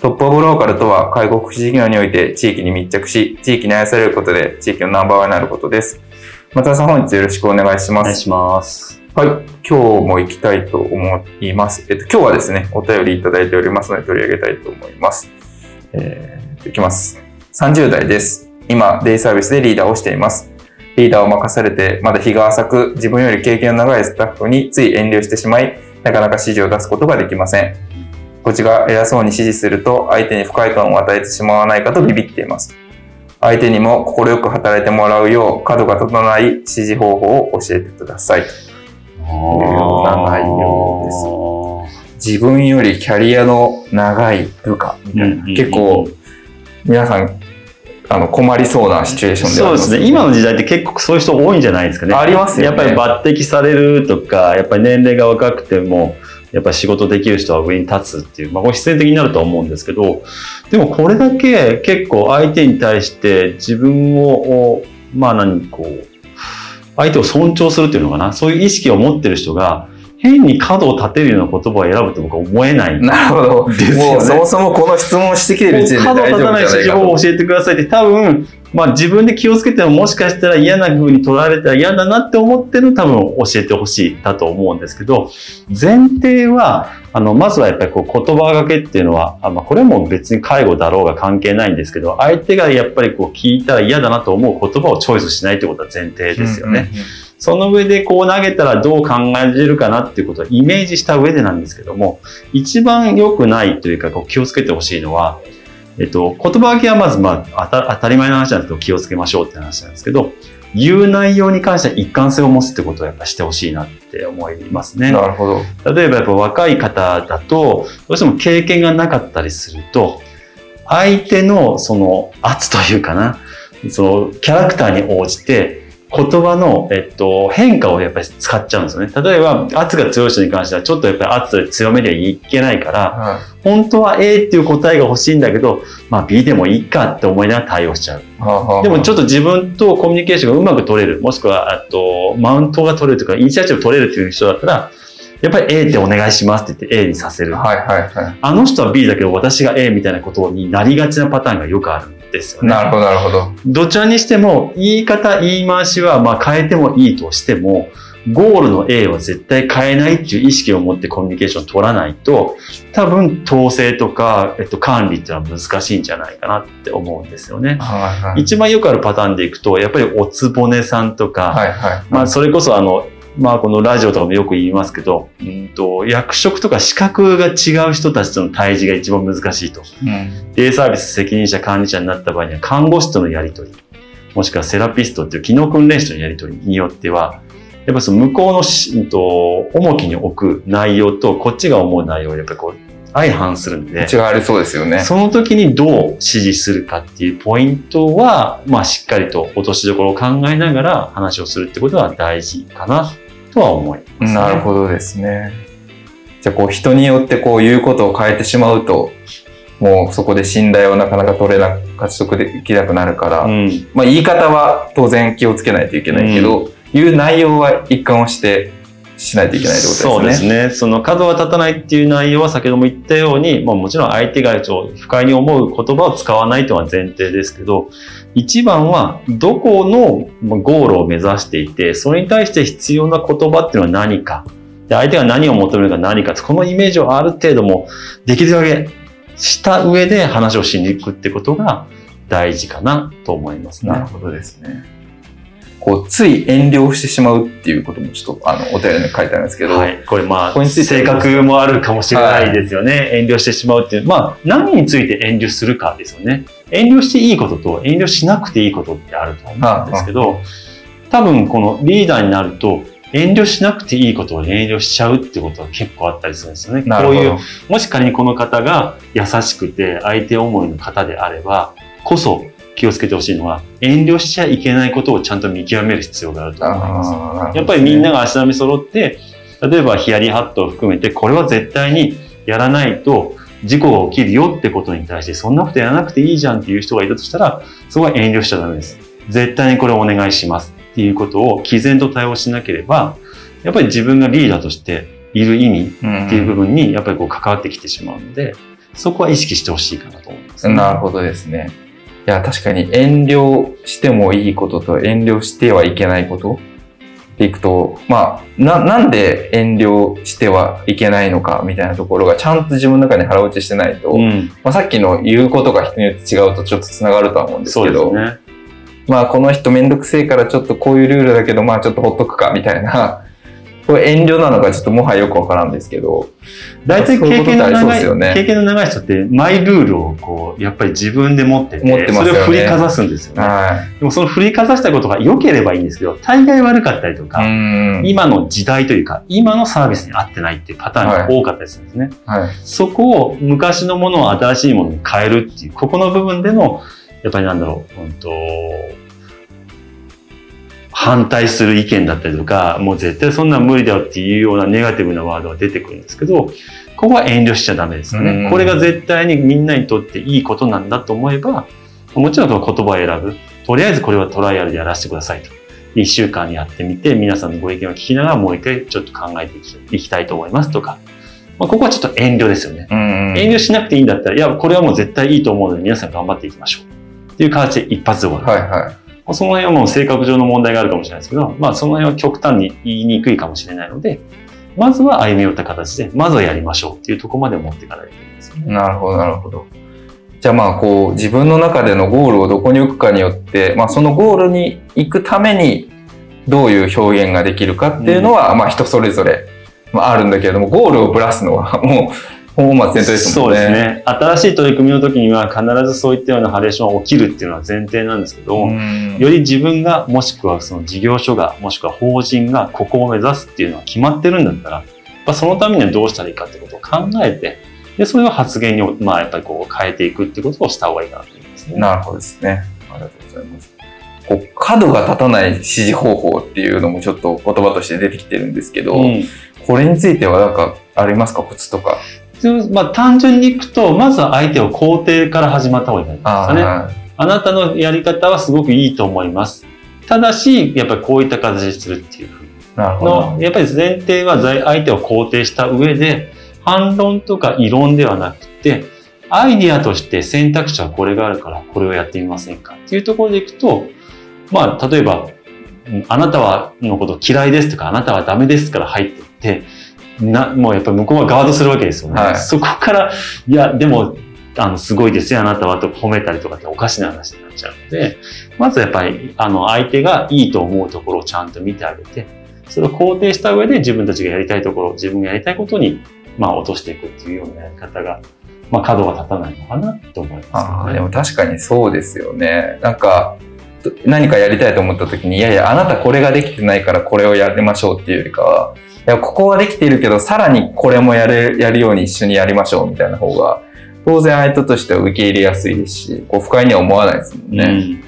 トップオブローカルとは介護福祉事業において地域に密着し地域に愛されることで地域のナンバーワンになることです松田さん本日よろしくお願いしますお願いします。はい。今日も行きたいと思います。えっと、今日はですね、お便りいただいておりますので取り上げたいと思います。えー、いきます。30代です。今、デイサービスでリーダーをしています。リーダーを任されて、まだ日が浅く、自分より経験の長いスタッフについ遠慮してしまい、なかなか指示を出すことができません。こっちが偉そうに指示すると、相手に不快感を与えてしまわないかとビビっています。相手にも快く働いてもらうよう、角が整ない指示方法を教えてください。ような内容自分よりキャリアの長い部下みたいな、結構皆さんあの困りそうなシチュエーションではありますそうですね。今の時代って結構そういう人多いんじゃないですかね。ありますよねやっぱり抜擢されるとか、やっぱり年齢が若くても、やっぱり仕事できる人は上に立つっていう、まあ、これ必然的になるとは思うんですけど、でもこれだけ結構相手に対して自分を、おまあ何、こう、相手を尊重するっていうのかな、そういう意識を持ってる人が、変に角を立てるような言葉を選ぶと僕は思えない。なるほど、もうそもそもこの質問してきてる時点で角大丈夫立たない指示法を教えてくださいって多分、まあ自分で気をつけてももしかしたら嫌な風に取られたら嫌だなって思ってるの多分教えてほしいだと思うんですけど、前提は、あの、まずはやっぱりこう言葉がけっていうのは、あまあこれも別に介護だろうが関係ないんですけど、相手がやっぱりこう聞いたら嫌だなと思う言葉をチョイスしないってことは前提ですよね。その上でこう投げたらどう考えれるかなっていうことをイメージした上でなんですけども、一番良くないというかこう気をつけてほしいのは、えっと、言葉分けはまずまあ当た当たり前の話なんですけど気をつけましょうって話なんですけど、言う内容に関しては一貫性を持つってことをやっぱしてほしいなって思いますね。なるほど。例えばやっぱ若い方だと、どうしても経験がなかったりすると、相手のその圧というかな、そのキャラクターに応じて、言葉の、えっと、変化をやっぱり使っちゃうんですよね。例えば、圧が強い人に関しては、ちょっとやっぱり圧で強めりゃいけないから、は本当は A っていう答えが欲しいんだけど、まあ B でもいいかって思いながら対応しちゃう。でもちょっと自分とコミュニケーションがうまく取れる、もしくは、あと、マウントが取れるというか、イニシアチブ取れるっていう人だったら、やっぱり A ってお願いしますって言って A にさせる。はいはいはあの人は B だけど私が A みたいなことになりがちなパターンがよくあるんですよい。ね。なるほどなるほど。どちらにしても、言い方、言い回しはまあ変えてもいいとしても、ゴールの A は絶対変えないっていう意識を持ってコミュニケーションを取らないと、多分統制とか、えっと、管理っていうのは難しいんじゃないかなって思うんですよね。はいはい。一番よくあるパターンでいくと、やっぱりおつぼねさんとか、はいはい。まあそれこそあの、まあこのラジオとかもよく言いますけど、うんと役職とか資格が違う人たちとの対峙が一番難しいと。うん。デイサービス責任者管理者になった場合には看護師とのやり取り、もしくはセラピストっていう機能訓練士とのやり取りによっては、やっぱその向こうのし、うんと、重きに置く内容とこっちが思う内容をやっぱりこう相反するんで、違われそうですよね。その時にどう指示するかっていうポイントは、まあしっかりと落としどころを考えながら話をするってことは大事かなとは思います、なるほどですね。じゃあこう人によってこう言うことを変えてしまうと、もうそこで信頼をなかなか取れなく、獲得できなくなるから、うん。まあ言い方は当然気をつけないといけないけど、言う内容は一貫をしてしないといけないってことですね。そうですね。その角が立たないっていう内容は先ほども言ったように、まあもちろん相手がちょ不快に思う言葉を使わないというのは前提ですけど、一番はどこのまあゴールを目指していて、それに対して必要な言葉っていうのは何か。で相手が何を求めるか何か。このイメージをある程度もできるだけした上で話をしに行くってことが、大事かなと思いますね。なるほどですね。こう、つい遠慮してしまうっていうこともちょっと、あの、お便りに書いてあるんですけど、はい。これまあ、ここについて性格もあるかもしれないですよね。遠慮してしまうっていう。まあ、何について遠慮するかですよね。遠慮していいことと遠慮しなくていいことってあると思うんですけど、多分このリーダーになると、遠慮しなくていいことを遠慮しちゃうってことは結構あったりするんですよね。こういう、もし仮にこの方が優しくて相手思いの方であれば、こそ気をつけてほしいのは、遠慮しちゃいけないことをちゃんと見極める必要があると思います。やっぱりみんなが足並み揃って、例えばヒヤリハットを含めて、これは絶対にやらないと事故が起きるよってことに対して、そんなことやらなくていいじゃんっていう人がいたとしたら、そこは遠慮しちゃダメです。絶対にこれお願いしますっていうことを毅然と対応しなければ、やっぱり自分がリーダーとしている意味うんっていう部分にやっぱりこう関わってきてしまうので、そこは意識してほしいかなと思います、なるほどですね。いや、確かに遠慮してもいいことと遠慮してはいけないことっていくと、まあ、な、なんで遠慮してはいけないのかみたいなところがちゃんと自分の中に腹落ちしてないと、うん、まあ、さっきの言うことが人によって違うとちょっと繋がるとは思うんですけど、ね。まあこの人めんどくせえからちょっとこういうルールだけどまあちょっとほっとくかみたいな、これ遠慮なのかちょっともはやよくわからんですけど、大体経験の長い、ね経験の長い人ってマイルールをこう、やっぱり自分で持ってて、持ってますよねそれを振りかざすんですよね。はでもその振りかざしたことが良ければいいんですけど、大概悪かったりとい。か、ん。今の時代というか、今のサービスに合ってないっていうパターンが多かったりするんですね。はい。そこを昔のものを新しいものに変えるっていう、ここの部分での、やっぱりなんだろう、うんと、反対する意見だったりとか、もう絶対そんなん無理だよっていうようなネガティブなワードが出てくるんですけど、ここは遠慮しちゃダメですようんね。これが絶対にみんなにとっていいことなんだと思えば、もちろんその言葉を選ぶ。とりあえずこれはトライアルでやらせてくださいと。一週間やってみて、皆さんのご意見を聞きながらもう一回ちょっと考えていきたいと思いますとか。まあ、ここはちょっと遠慮ですよね。うん。遠慮しなくていいんだったら、いや、これはもう絶対いいと思うので皆さん頑張っていきましょう。っていう形で一発で終わる。はいはい。その辺はもう性格上の問題があるかもしれないですけど、まあその辺は極端に言いにくいかもしれないので、まずは歩み寄った形で、まずはやりましょうっていうところまで持っていかないといけないですよね。なるほど、なるほど。じゃあまあこう自分の中でのゴールをどこに置くかによって、まあそのゴールに行くためにどういう表現ができるかっていうのは、まあ人それぞれ、まあ、あるんだけれども、ゴールをぶらすのはもう本末転倒ですね。そうですね。新しい取り組みの時には必ずそういったようなハレーションが起きるっていうのは前提なんですけど、うんより自分が、もしくはその事業所が、もしくは法人がここを目指すっていうのは決まってるんだったら、やっぱそのためにはどうしたらいいかってことを考えて、で、それを発言に、まあやっぱりこう変えていくっていうことをした方がいいかなと思いますね。なるほどですね。ありがとうございます。こう角が立たない指示方法っていうのもちょっと言葉として出てきてるんですけど、うんこれについてはなんかありますか？コツとか。まあ単純にいくと、まずは相手を肯定から始まった方がいいんですかね。ああなたのやり方はすごくいいと思います。ただし、やっぱりこういった形にするっていうふうの、。やっぱり前提は在相手を肯定した上で、反論とか異論ではなくて、アイディアとして選択肢はこれがあるから、これをやってみませんかっていうところでいくと、まあ、例えば、うんあなたはのこと嫌いですとか、あなたはダメですから入っていって、な、もうやっぱり向こうはガードするわけですよね。はいそこから、いや、でも、あの、すごいですよ、あなたはと褒めたりとかっておかしな話になっちゃうので、まずやっぱり、あの、相手がいいと思うところをちゃんと見てあげて、それを肯定した上で自分たちがやりたいところ、自分がやりたいことに、まあ、落としていくっていうようなやり方が、まあ、角が立たないのかなと思いますああ、よね。でも確かにそうですよね。なんか、と何かやりたいと思った時に、いやいや、あなたこれができてないからこれをやりましょうっていうよりかは、いや、ここはできているけど、さらにこれもやれ、やるように一緒にやりましょうみたいな方が、当然相手としては受け入れやすいですし、こう不快には思わないですもんね。うん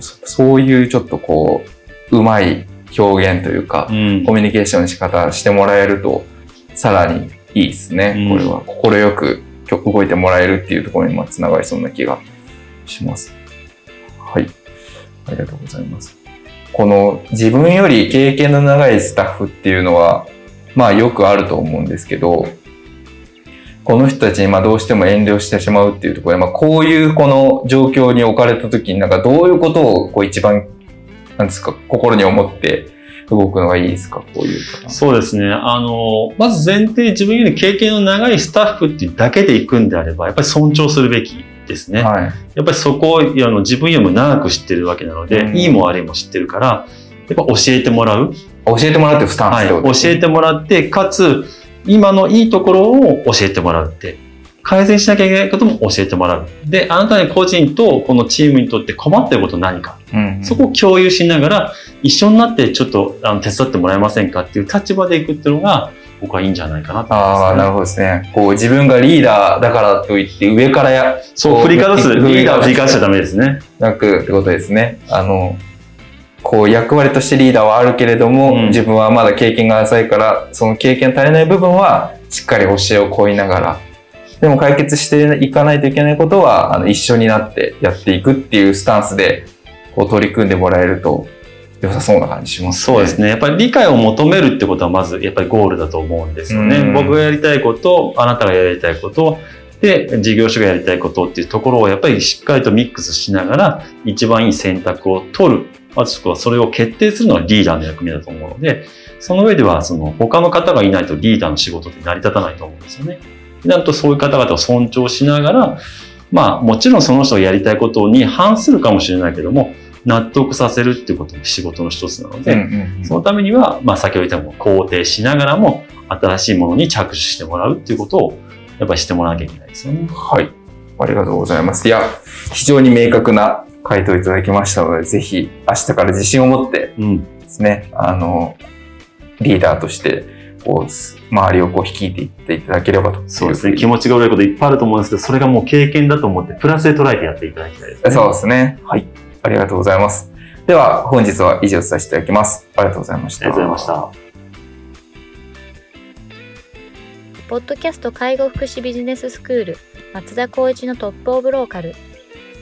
そそういうちょっとこう、うまい表現というか、うんコミュニケーションの仕方してもらえると、さらにいいですね。うんこれは。心よく動いてもらえるっていうところにまあつながりそうな気がします。はい。ありがとうございます。この自分より経験の長いスタッフっていうのは、まあよくあると思うんですけど、この人たちにまあどうしても遠慮してしまうっていうところで、まあこういうこの状況に置かれた時になんかどういうことをこう一番、なんですか、心に思って動くのがいいですか？こういう方。そうですね。あの、まず前提、自分より経験の長いスタッフっていうだけで行くんであれば、やっぱり尊重するべきですね。はい。やっぱりそこをあの自分よりも長く知ってるわけなので、うんいいも悪いも知ってるから、やっぱ教えてもらう。教えてもらうっていうスタンスはい。ってことですね教えてもらって、かつ、今のいいところを教えてもらうって。改善しなきゃいけないことも教えてもらう。で、あなたに個人とこのチームにとって困ってること何か。うんそこを共有しながら、一緒になってちょっとあの手伝ってもらえませんかっていう立場でいくっていうのが、僕はいいんじゃないかなと思います、ああ、なるほどですね。こう自分がリーダーだからといって上からや、そう、振りかざす。リーダーを振りかざしちゃダメですね。なくってことですね。あの、こう役割としてリーダーはあるけれども、うん自分はまだ経験が浅いから、その経験足りない部分はしっかり教えを請いながら、でも解決していかないといけないことは、あの、一緒になってやっていくっていうスタンスで、こう取り組んでもらえると良さそうな感じしますね。そうですね。やっぱり理解を求めるってことはまずやっぱりゴールだと思うんですよね。うん僕がやりたいこと、あなたがやりたいこと、で、事業所がやりたいことっていうところをやっぱりしっかりとミックスしながら一番いい選択を取る。まずそれを決定するのはリーダーの役目だと思うので、その上ではその他の方がいないとリーダーの仕事って成り立たないと思うんですよね。なんとそういう方々を尊重しながら、まあもちろんその人がやりたいことに反するかもしれないけども、納得させるっていうことも仕事の一つなので、うんうんうんそのためには、まあ、先ほど言ったも肯定しながらも、新しいものに着手してもらうっていうことを、やっぱりしてもらわなきゃいけないですよね。はい。ありがとうございます。いや、非常に明確な回答いただきましたので、ぜひ明日から自信を持ってうん。ですね、あの、リーダーとして、こう、す周りをこう率いていっていただければと。そうですね。気持ちが悪いこといっぱいあると思うんですけど、それがもう経験だと思って、プラスで捉えてやっていただきたいですね。そうですね。はい。ありがとうございます。では、本日は以上させていただきます。ありがとうございました。ありがとうございました。ポッドキャスト介護福祉ビジネススクール松田光一のトップオブローカル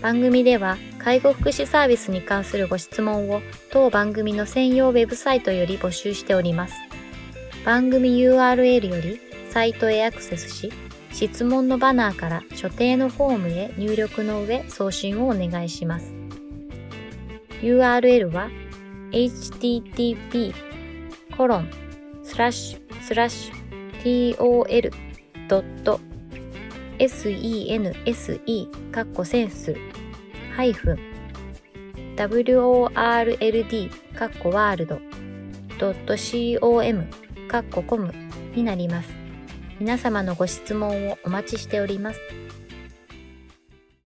番組では介護福祉サービスに関するご質問を当番組の専用ウェブサイトより募集しております番組 URL よりサイトへアクセスし質問のバナーから所定のフォームへ入力の上送信をお願いします URL は http コロンスラッシュスラッシュ tol.sense かっこセンスハイフン world かっこワールド .com かっこコムになります。皆様のご質問をお待ちしております。